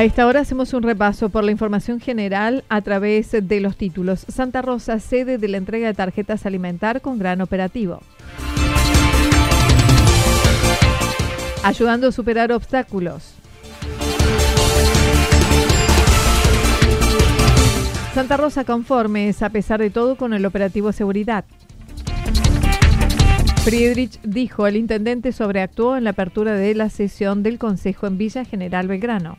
A esta hora hacemos un repaso por la información general a través de los títulos. Santa Rosa, sede de la entrega de tarjetas alimentar con gran operativo. ayudando a superar obstáculos. Santa Rosa conformes a pesar de todo con el operativo seguridad. Friedrich dijo, el intendente sobreactuó en la apertura de la sesión del Consejo en Villa General Belgrano.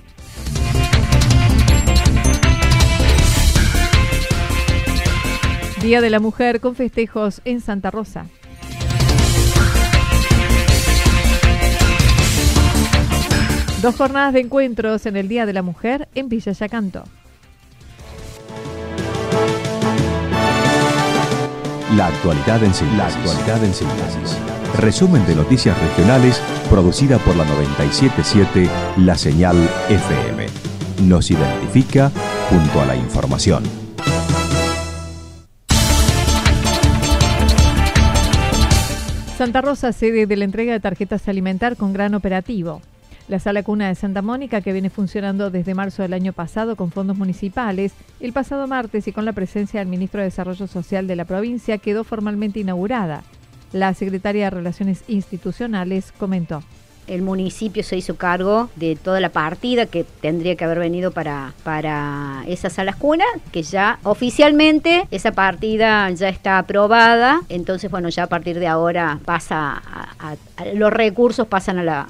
Día de la Mujer con festejos en Santa Rosa. Dos jornadas de encuentros en el Día de la Mujer en Villa Yacanto. La actualidad en síntesis. Resumen de noticias regionales producida por la 977 La Señal FM. Nos identifica junto a la información. Santa Rosa, sede de la entrega de tarjetas alimentar con gran operativo. La sala cuna de Santa Mónica, que viene funcionando desde marzo del año pasado con fondos municipales, el pasado martes y con la presencia del ministro de Desarrollo Social de la provincia, quedó formalmente inaugurada. La secretaria de Relaciones Institucionales comentó el municipio se hizo cargo de toda la partida que tendría que haber venido para, para esas salas cunas, que ya oficialmente esa partida ya está aprobada, entonces bueno, ya a partir de ahora pasa a, los recursos pasan a,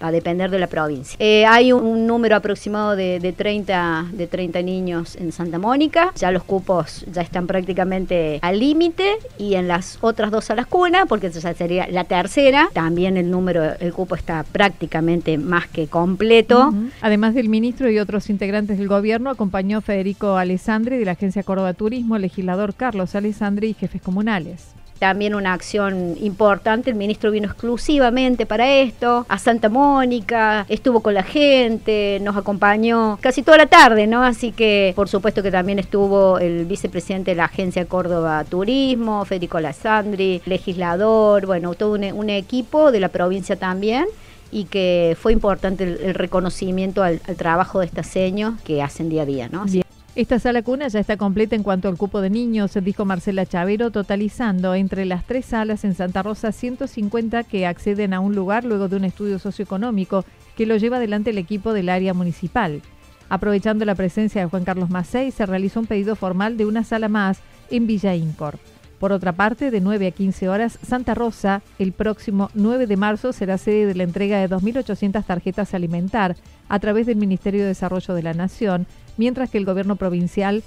a, depender de la provincia. Eh, hay un, número aproximado de, de, 30, de 30 niños en Santa Mónica, ya los cupos ya están prácticamente al límite y en las otras dos salas cunas, porque ya sería la tercera, también el número, el cupo está prácticamente más que completo. Además del ministro y otros integrantes del gobierno, acompañó Federico Alessandri de la Agencia Córdoba Turismo, el legislador Carlos Alessandri y jefes comunales también una acción importante. El ministro vino exclusivamente para esto, a Santa Mónica, estuvo con la gente, nos acompañó casi toda la tarde, ¿no? Así que por supuesto que también estuvo el vicepresidente de la Agencia Córdoba Turismo, Federico Alessandri, legislador, bueno, todo un equipo de la provincia también y que fue importante el, reconocimiento al, trabajo de estas seños que hacen día a día, ¿no? Esta sala cuna ya está completa en cuanto al cupo de niños, dijo Marcela Chavero, totalizando entre las tres salas en Santa Rosa 150 que acceden a un lugar luego de un estudio socioeconómico que lo lleva adelante el equipo del área municipal. Aprovechando la presencia de Juan Carlos Macei, se realizó un pedido formal de una sala más en Villa Incor. Por otra parte, de 9 a 15 horas, Santa Rosa, el próximo 9 de marzo, será sede de la entrega de 2.800 tarjetas alimentar a través del Ministerio de Desarrollo de la Nación, mientras que el gobierno provincial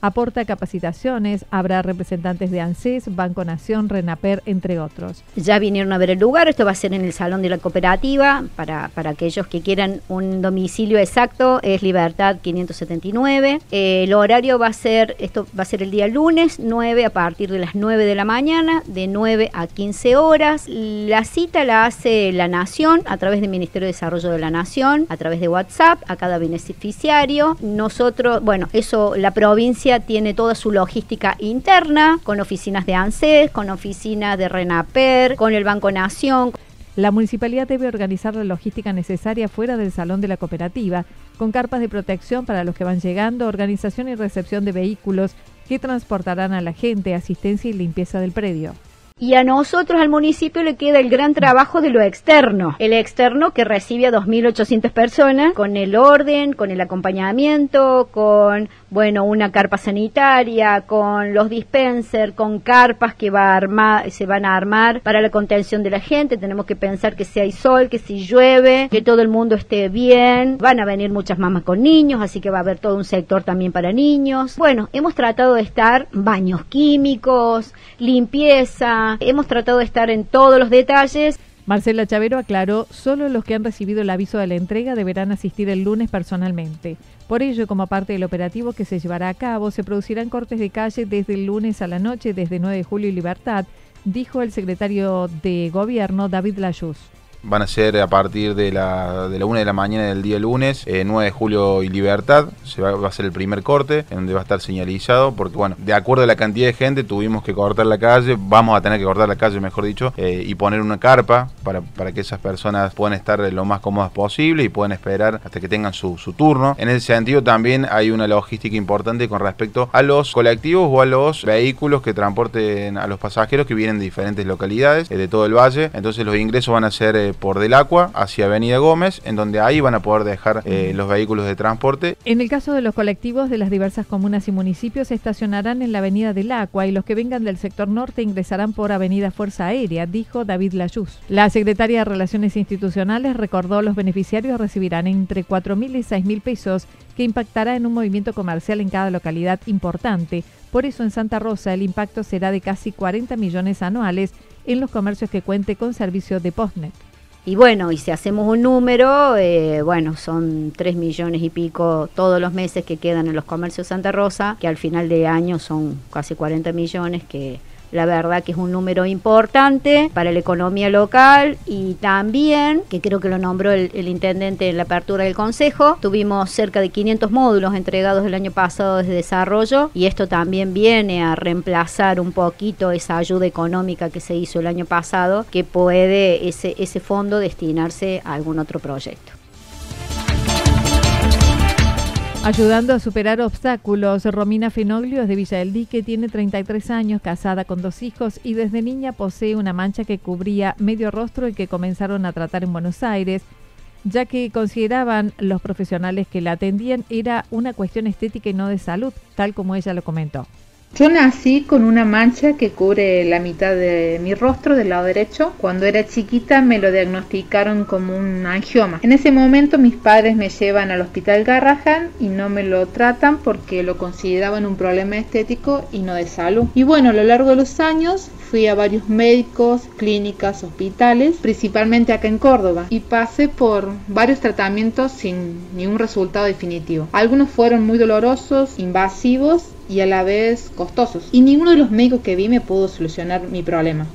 aporta capacitaciones, habrá representantes de ANSES, Banco Nación, RENAPER, entre otros. Ya vinieron a ver el lugar, esto va a ser en el Salón de la Cooperativa, para, para aquellos que quieran un domicilio exacto, es Libertad 579. Eh, el horario va a ser, esto va a ser el día lunes, 9 a partir de las 9 de la mañana, de 9 a 15 horas. La cita la hace la Nación a través del Ministerio de Desarrollo de la Nación, a través de WhatsApp, a cada beneficiario. Nosotros, bueno, eso la provincia tiene toda su logística interna, con oficinas de ANSES, con oficinas de RENAPER, con el Banco Nación. La municipalidad debe organizar la logística necesaria fuera del salón de la cooperativa, con carpas de protección para los que van llegando, organización y recepción de vehículos que transportarán a la gente, asistencia y limpieza del predio. Y a nosotros, al municipio, le queda el gran trabajo de lo externo. El externo que recibe a 2.800 personas con el orden, con el acompañamiento, con, bueno, una carpa sanitaria, con los dispensers, con carpas que va a armar, se van a armar para la contención de la gente. Tenemos que pensar que si hay sol, que si llueve, que todo el mundo esté bien. Van a venir muchas mamás con niños, así que va a haber todo un sector también para niños. Bueno, hemos tratado de estar baños químicos, limpieza, hemos tratado de estar en todos los detalles. Marcela Chavero aclaró, solo los que han recibido el aviso de la entrega deberán asistir el lunes personalmente. Por ello, como parte del operativo que se llevará a cabo, se producirán cortes de calle desde el lunes a la noche, desde 9 de julio y Libertad, dijo el secretario de Gobierno David Layuz van a ser a partir de la, de la 1 de la mañana del día lunes, 9 eh, de julio y Libertad, se va, a ser el primer corte, en donde va a estar señalizado, porque bueno, de acuerdo a la cantidad de gente tuvimos que cortar la calle, vamos a tener que cortar la calle, mejor dicho, eh, y poner una carpa para, para que esas personas puedan estar lo más cómodas posible y puedan esperar hasta que tengan su, su turno. En ese sentido también hay una logística importante con respecto a los colectivos o a los vehículos que transporten a los pasajeros que vienen de diferentes localidades eh, de todo el valle, entonces los ingresos van a ser por Del Agua hacia Avenida Gómez, en donde ahí van a poder dejar eh, los vehículos de transporte. En el caso de los colectivos de las diversas comunas y municipios, estacionarán en la Avenida Del Agua y los que vengan del sector norte ingresarán por Avenida Fuerza Aérea, dijo David Layuz. La secretaria de Relaciones Institucionales recordó los beneficiarios recibirán entre 4.000 y 6.000 pesos que impactará en un movimiento comercial en cada localidad importante. Por eso en Santa Rosa el impacto será de casi 40 millones anuales en los comercios que cuente con servicio de Postnet. Y bueno, y si hacemos un número, eh, bueno, son 3 millones y pico todos los meses que quedan en los comercios Santa Rosa, que al final de año son casi 40 millones que la verdad que es un número importante para la economía local y también, que creo que lo nombró el, intendente en la apertura del Consejo, tuvimos cerca de 500 módulos entregados el año pasado desde desarrollo y esto también viene a reemplazar un poquito esa ayuda económica que se hizo el año pasado, que puede ese, ese fondo destinarse a algún otro proyecto. Ayudando a superar obstáculos, Romina Fenoglio de Villa del Dique, tiene 33 años, casada con dos hijos y desde niña posee una mancha que cubría medio rostro y que comenzaron a tratar en Buenos Aires, ya que consideraban los profesionales que la atendían era una cuestión estética y no de salud, tal como ella lo comentó. Yo nací con una mancha que cubre la mitad de mi rostro del lado derecho. Cuando era chiquita me lo diagnosticaron como un angioma. En ese momento mis padres me llevan al hospital Garrahan y no me lo tratan porque lo consideraban un problema estético y no de salud. Y bueno, a lo largo de los años fui a varios médicos, clínicas, hospitales, principalmente acá en Córdoba, y pasé por varios tratamientos sin ningún resultado definitivo. Algunos fueron muy dolorosos, invasivos y a la vez costosos. Y ninguno de los médicos que vi me pudo solucionar mi problema.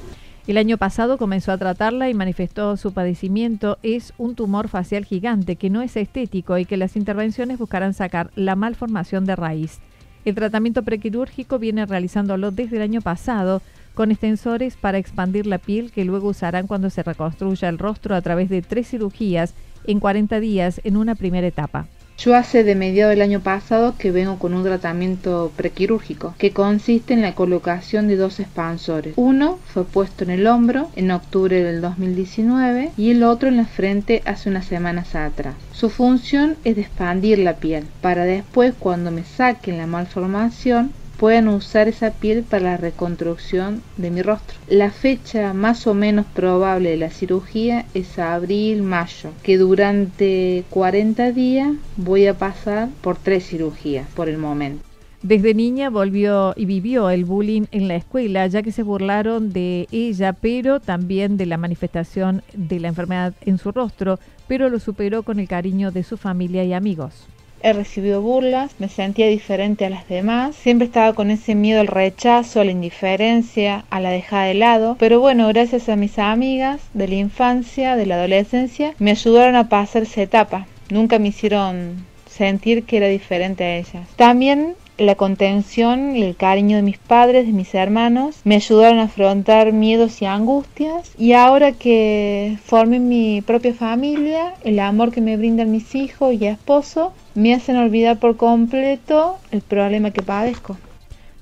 El año pasado comenzó a tratarla y manifestó su padecimiento es un tumor facial gigante que no es estético y que las intervenciones buscarán sacar la malformación de raíz. El tratamiento prequirúrgico viene realizándolo desde el año pasado con extensores para expandir la piel que luego usarán cuando se reconstruya el rostro a través de tres cirugías en 40 días en una primera etapa. Yo hace de mediado del año pasado que vengo con un tratamiento prequirúrgico que consiste en la colocación de dos expansores. Uno fue puesto en el hombro en octubre del 2019 y el otro en la frente hace unas semanas atrás. Su función es expandir la piel para después cuando me saquen la malformación puedan usar esa piel para la reconstrucción de mi rostro. La fecha más o menos probable de la cirugía es abril-mayo, que durante 40 días voy a pasar por tres cirugías por el momento. Desde niña volvió y vivió el bullying en la escuela, ya que se burlaron de ella, pero también de la manifestación de la enfermedad en su rostro, pero lo superó con el cariño de su familia y amigos he recibido burlas, me sentía diferente a las demás, siempre estaba con ese miedo al rechazo, a la indiferencia, a la dejada de lado, pero bueno, gracias a mis amigas de la infancia, de la adolescencia, me ayudaron a pasar esa etapa, nunca me hicieron sentir que era diferente a ellas. También la contención y el cariño de mis padres, de mis hermanos, me ayudaron a afrontar miedos y angustias. Y ahora que formé mi propia familia, el amor que me brindan mis hijos y esposo, me hacen olvidar por completo el problema que padezco.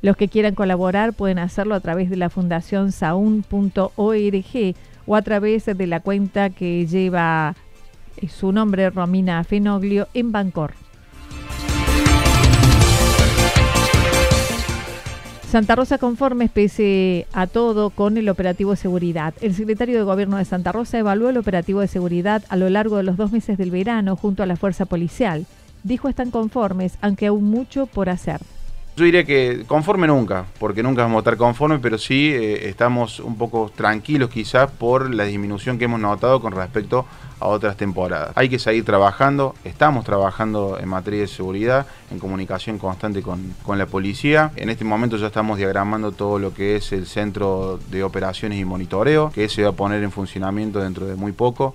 Los que quieran colaborar pueden hacerlo a través de la fundación saun.org o a través de la cuenta que lleva eh, su nombre Romina Fenoglio en Bancor. Santa Rosa conforme pese a todo con el operativo de seguridad. El secretario de Gobierno de Santa Rosa evaluó el operativo de seguridad a lo largo de los dos meses del verano junto a la fuerza policial. Dijo están conformes, aunque aún mucho por hacer. Yo diría que conforme nunca, porque nunca vamos a estar conformes, pero sí eh, estamos un poco tranquilos quizás por la disminución que hemos notado con respecto a otras temporadas. Hay que seguir trabajando, estamos trabajando en materia de seguridad, en comunicación constante con, con la policía. En este momento ya estamos diagramando todo lo que es el centro de operaciones y monitoreo, que se va a poner en funcionamiento dentro de muy poco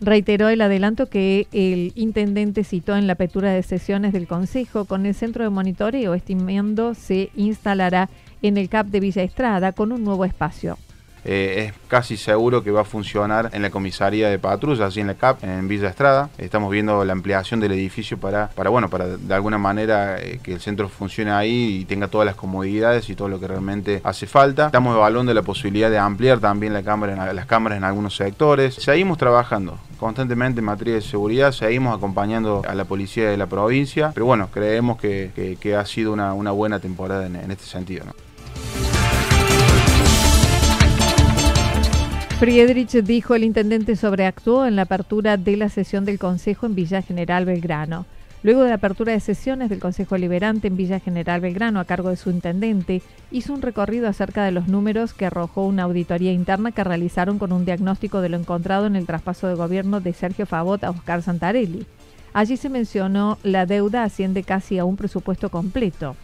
reiteró el adelanto que el intendente citó en la apertura de sesiones del Consejo con el centro de monitoreo, estimando se instalará en el CAP de Villa Estrada con un nuevo espacio. Eh, es casi seguro que va a funcionar en la comisaría de patrullas, así en la CAP, en Villa Estrada. Estamos viendo la ampliación del edificio para, bueno, para de alguna manera eh, que el centro funcione ahí y tenga todas las comodidades y todo lo que realmente hace falta. Estamos evaluando la posibilidad de ampliar también la cámara, las cámaras en algunos sectores. Seguimos trabajando constantemente en materia de seguridad, seguimos acompañando a la policía de la provincia, pero bueno, creemos que, ha sido una, una buena temporada en, en este sentido. ¿no? Friedrich dijo el intendente sobreactuó en la apertura de la sesión del Consejo en Villa General Belgrano. Luego de la apertura de sesiones del Consejo Liberante en Villa General Belgrano a cargo de su intendente, hizo un recorrido acerca de los números que arrojó una auditoría interna que realizaron con un diagnóstico de lo encontrado en el traspaso de gobierno de Sergio Favot a Oscar Santarelli. Allí se mencionó la deuda asciende casi a un presupuesto completo.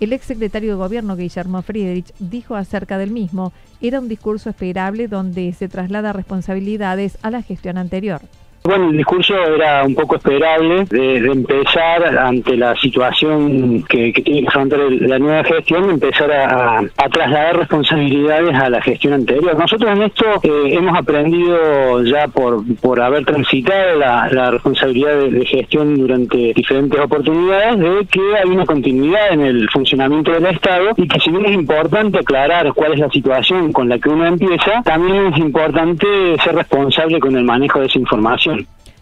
El exsecretario de Gobierno, Guillermo Friedrich, dijo acerca del mismo, era un discurso esperable donde se traslada responsabilidades a la gestión anterior. Bueno, el discurso era un poco esperable de, empezar ante la situación que, tiene que afrontar la nueva gestión, empezar a, trasladar responsabilidades a la gestión anterior. Nosotros en esto eh, hemos aprendido ya por, por haber transitado la, responsabilidad de, gestión durante diferentes oportunidades de que hay una continuidad en el funcionamiento del Estado y que si bien es importante aclarar cuál es la situación con la que uno empieza, también es importante ser responsable con el manejo de esa información.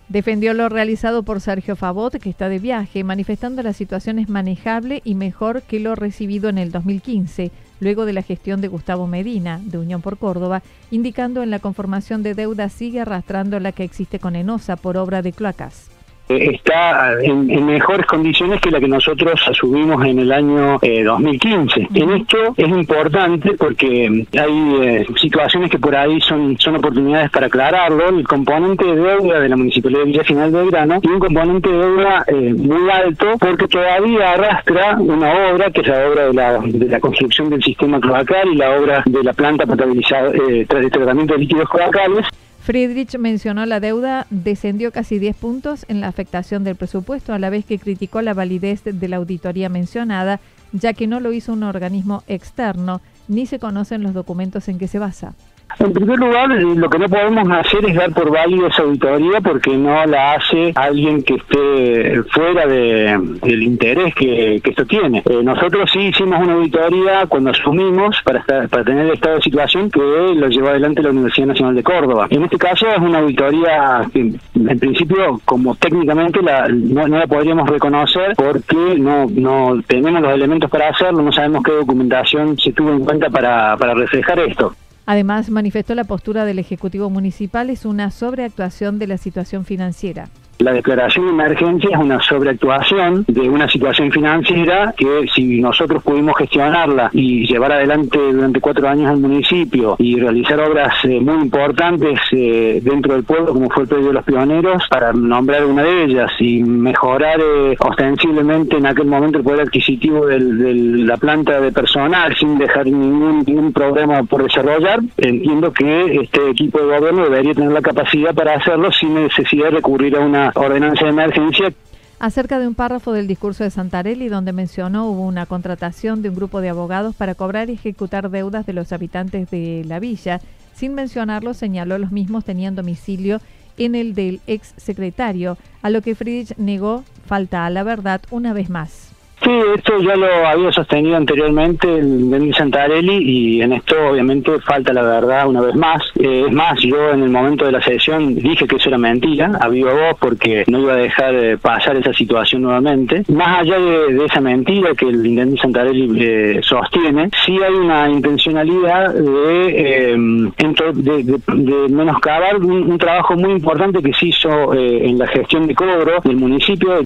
Defendió lo realizado por Sergio Favot, que está de viaje, manifestando la situación es manejable y mejor que lo recibido en el 2015, luego de la gestión de Gustavo Medina, de Unión por Córdoba, indicando en la conformación de deuda sigue arrastrando la que existe con Enosa por obra de cloacas está en, mejores condiciones que la que nosotros asumimos en el año 2015. Eh, en esto es importante porque hay eh, situaciones que por ahí son, son oportunidades para aclararlo. El componente de deuda de la Municipalidad de Villa Final de Grano tiene un componente de deuda eh, muy alto porque todavía arrastra una obra que es la obra de la, de la construcción del sistema cloacal y la obra de la planta potabilizada de tratamiento de líquidos cloacales Friedrich mencionó la deuda descendió casi 10 puntos en la afectación del presupuesto, a la vez que criticó la validez de la auditoría mencionada, ya que no lo hizo un organismo externo, ni se conocen los documentos en que se basa. En primer lugar, eh, lo que no podemos hacer es dar por válida esa auditoría porque no la hace alguien que esté fuera del interés que, esto tiene. Eh, nosotros sí hicimos una auditoría cuando asumimos para, para tener el estado de situación que lo llevó adelante la Universidad Nacional de Córdoba. En este caso es una auditoría que en principio como técnicamente la, no, la podríamos reconocer porque no, tenemos los elementos para hacerlo, no sabemos qué documentación se tuvo en cuenta para reflejar esto. Además, manifestó la postura del Ejecutivo Municipal es una sobreactuación de la situación financiera. La declaración de emergencia es una sobreactuación de una situación financiera que si nosotros pudimos gestionarla y llevar adelante durante cuatro años al municipio y realizar obras eh, muy importantes eh, dentro del pueblo, como fue el predio de los pioneros, para nombrar una de ellas y mejorar eh, ostensiblemente en aquel momento el poder adquisitivo de la planta de personal sin dejar ningún, ningún programa por desarrollar, entiendo que este equipo de gobierno debería tener la capacidad para hacerlo sin necesidad de recurrir a una ordenanza de emergencia. Acerca de un párrafo del discurso de Santarelli donde mencionó hubo una contratación de un grupo de abogados para cobrar y ejecutar deudas de los habitantes de la villa, sin mencionarlo señaló los mismos tenían domicilio en el del ex secretario, a lo que Friedrich negó falta a la verdad una vez más. Sí, esto ya lo había sostenido anteriormente el Denis Santarelli y en esto obviamente falta la verdad una vez más. Eh, es más, yo en el momento de la sesión dije que eso era mentira, a viva voz, porque no iba a dejar eh, pasar esa situación nuevamente. Más allá de, esa mentira que el intendente Santarelli eh, sostiene, sí hay una intencionalidad de, de, menoscabar un, un, trabajo muy importante que se hizo en la gestión de cobro del municipio.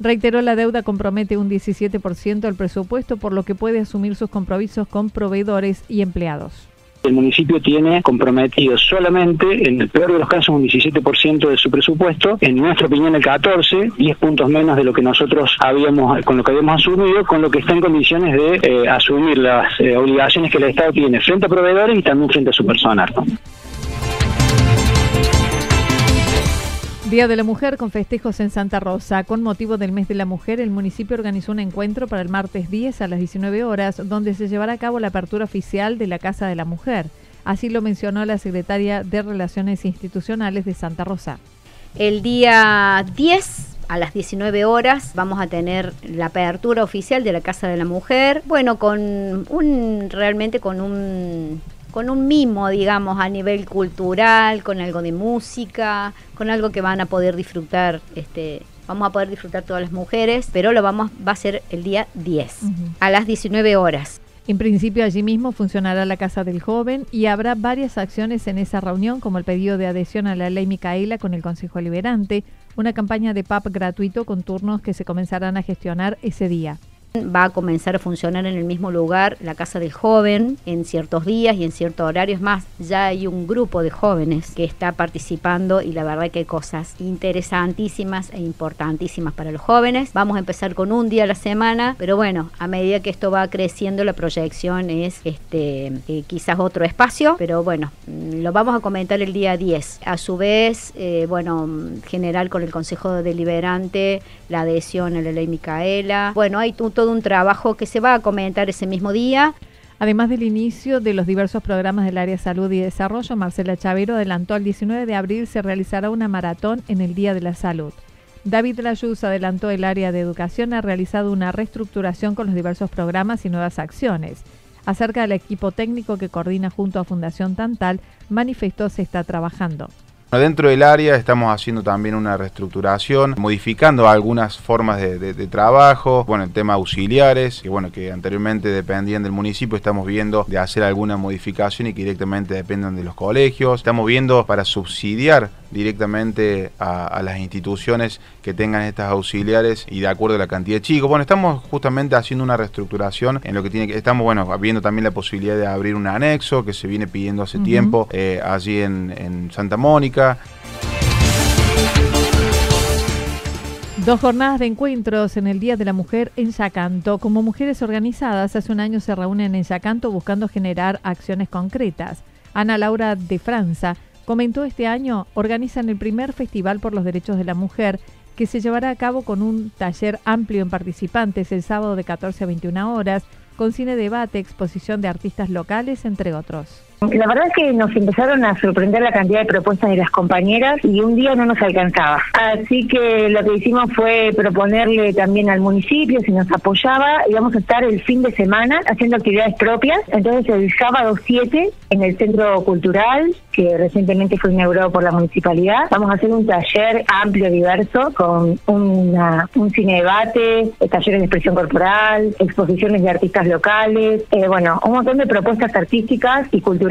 Reiteró la deuda compromete un 17% del presupuesto, por lo que puede asumir sus compromisos con proveedores y empleados. El municipio tiene comprometido solamente, en el peor de los casos, un 17% de su presupuesto, en nuestra opinión el 14, 10 puntos menos de lo que nosotros habíamos, con lo que habíamos asumido, con lo que está en condiciones de eh, asumir las eh, obligaciones que el Estado tiene frente a proveedores y también frente a su personal. Día de la Mujer con festejos en Santa Rosa. Con motivo del mes de la mujer, el municipio organizó un encuentro para el martes 10 a las 19 horas, donde se llevará a cabo la apertura oficial de la Casa de la Mujer. Así lo mencionó la secretaria de Relaciones Institucionales de Santa Rosa. El día 10 a las 19 horas vamos a tener la apertura oficial de la Casa de la Mujer. Bueno, con un realmente con un con un mimo, digamos, a nivel cultural, con algo de música, con algo que van a poder disfrutar, este, vamos a poder disfrutar todas las mujeres, pero lo vamos, va a ser el día 10, a las 19 horas. En principio allí mismo funcionará la Casa del Joven y habrá varias acciones en esa reunión, como el pedido de adhesión a la ley Micaela con el Consejo Liberante, una campaña de PAP gratuito con turnos que se comenzarán a gestionar ese día. Va a comenzar a funcionar en el mismo lugar la Casa del Joven en ciertos días y en ciertos horarios más. Ya hay un grupo de jóvenes que está participando y la verdad que hay cosas interesantísimas e importantísimas para los jóvenes. Vamos a empezar con un día a la semana, pero bueno, a medida que esto va creciendo la proyección es este eh, quizás otro espacio, pero bueno, mm, lo vamos a comentar el día 10. A su vez, eh, bueno, general con el Consejo Deliberante, la adhesión a la ley Micaela. Bueno, hay todo un trabajo que se va a comentar ese mismo día. Además del inicio de los diversos programas del área salud y desarrollo, Marcela Chavero adelantó al 19 de abril se realizará una maratón en el Día de la Salud. David Layuz adelantó el área de educación ha realizado una reestructuración con los diversos programas y nuevas acciones. Acerca del equipo técnico que coordina junto a Fundación Tantal, manifestó se está trabajando. Dentro del área estamos haciendo también una reestructuración, modificando algunas formas de, trabajo, bueno, el tema auxiliares, que bueno, que anteriormente dependían del municipio, estamos viendo de hacer alguna modificación y que directamente dependan de los colegios. Estamos viendo para subsidiar directamente a, las instituciones que tengan estas auxiliares y de acuerdo a la cantidad de chicos. Bueno, estamos justamente haciendo una reestructuración en lo que tiene que, estamos bueno, viendo también la posibilidad de abrir un anexo que se viene pidiendo hace tiempo eh, allí en Santa Mónica Dos jornadas de encuentros en el Día de la Mujer en Yacanto. Como mujeres organizadas, hace un año se reúnen en Yacanto buscando generar acciones concretas. Ana Laura de Franza comentó este año organizan el primer Festival por los Derechos de la Mujer que se llevará a cabo con un taller amplio en participantes el sábado de 14 a 21 horas, con cine debate, exposición de artistas locales, entre otros. La verdad es que nos empezaron a sorprender la cantidad de propuestas de las compañeras y un día no nos alcanzaba. Así que lo que hicimos fue proponerle también al municipio si nos apoyaba, íbamos a estar el fin de semana haciendo actividades propias. Entonces el sábado 7 en el Centro Cultural, que recientemente fue inaugurado por la municipalidad, vamos a hacer un taller amplio, diverso, con una, un cine debate, talleres de expresión corporal, exposiciones de artistas locales, eh, bueno, un montón de propuestas artísticas y culturales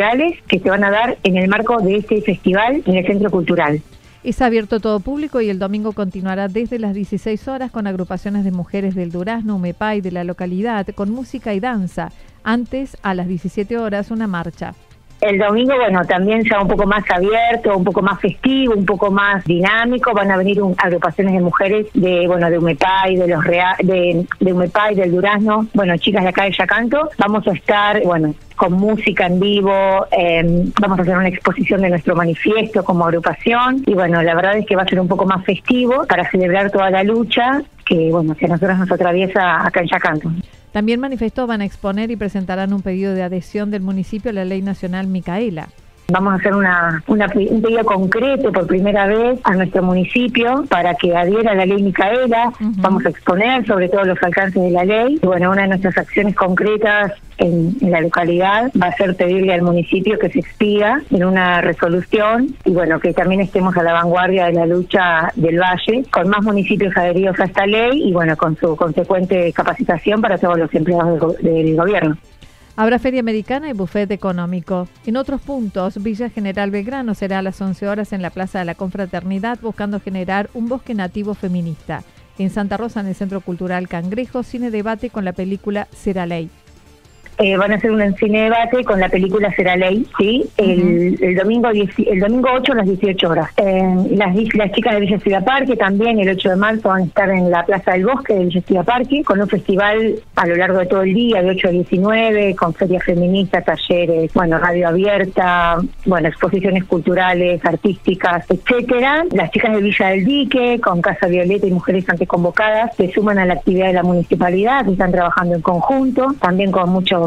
que se van a dar en el marco de este festival en el Centro Cultural. Es abierto todo público y el domingo continuará desde las 16 horas con agrupaciones de mujeres del Durazno, Umepay de la localidad, con música y danza. Antes, a las 17 horas, una marcha. El domingo, bueno, también ya un poco más abierto, un poco más festivo, un poco más dinámico. Van a venir agrupaciones de mujeres de, bueno, de Umepay, de los de, de Umepay, del Durazno, bueno, chicas de acá de Yacanto. Vamos a estar, bueno, con música en vivo, em, vamos a hacer una exposición de nuestro manifiesto como agrupación y bueno, la verdad es que va a ser un poco más festivo para celebrar toda la lucha que, bueno, que a nosotros nos atraviesa acá en Yacanto. También manifestó van a exponer y presentarán un pedido de adhesión del municipio a la ley nacional Micaela. Vamos a hacer una, un pedido concreto por primera vez a nuestro municipio para que adhiera a la ley Micaela. Vamos a exponer sobre todo los alcances de la ley. Y bueno, una de nuestras acciones concretas en, la localidad va a ser pedirle al municipio que se expiga en una resolución y bueno, que también estemos a la vanguardia de la lucha del Valle, con más municipios adheridos a esta ley y bueno, con su consecuente capacitación para todos los empleados del, gobierno. Habrá feria americana y buffet económico. En otros puntos, Villa General Belgrano será a las 11 horas en la Plaza de la Confraternidad buscando generar un bosque nativo feminista. En Santa Rosa, en el Centro Cultural Cangrejo, cine debate con la película Será Ley. Eh, van a hacer un cine debate con la película Será Ley, ¿sí? el, domingo el domingo 8 a las 18 horas. las, las chicas de Villa Ciudad Parque también el 8 de marzo van a estar en la Plaza del Bosque de Villa Ciudad Parque con un festival a lo largo de todo el día, de 8 a 19, con ferias feministas, talleres, bueno, radio abierta, bueno, exposiciones culturales, artísticas, etcétera. Las chicas de Villa del Dique, con Casa Violeta y Mujeres Antes Convocadas, se suman a la actividad de la municipalidad, están trabajando en conjunto, también con muchos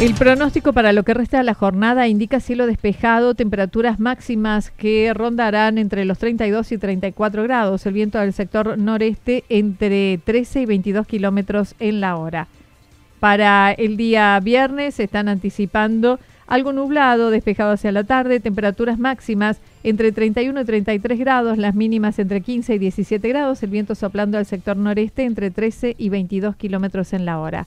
El pronóstico para lo que resta de la jornada indica cielo despejado, temperaturas máximas que rondarán entre los 32 y 34 grados, el viento del sector noreste entre 13 y 22 kilómetros en la hora. Para el día viernes se están anticipando algo nublado, despejado hacia la tarde, temperaturas máximas entre 31 y 33 grados, las mínimas entre 15 y 17 grados, el viento soplando al sector noreste entre 13 y 22 kilómetros en la hora.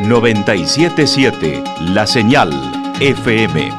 977 La Señal FM.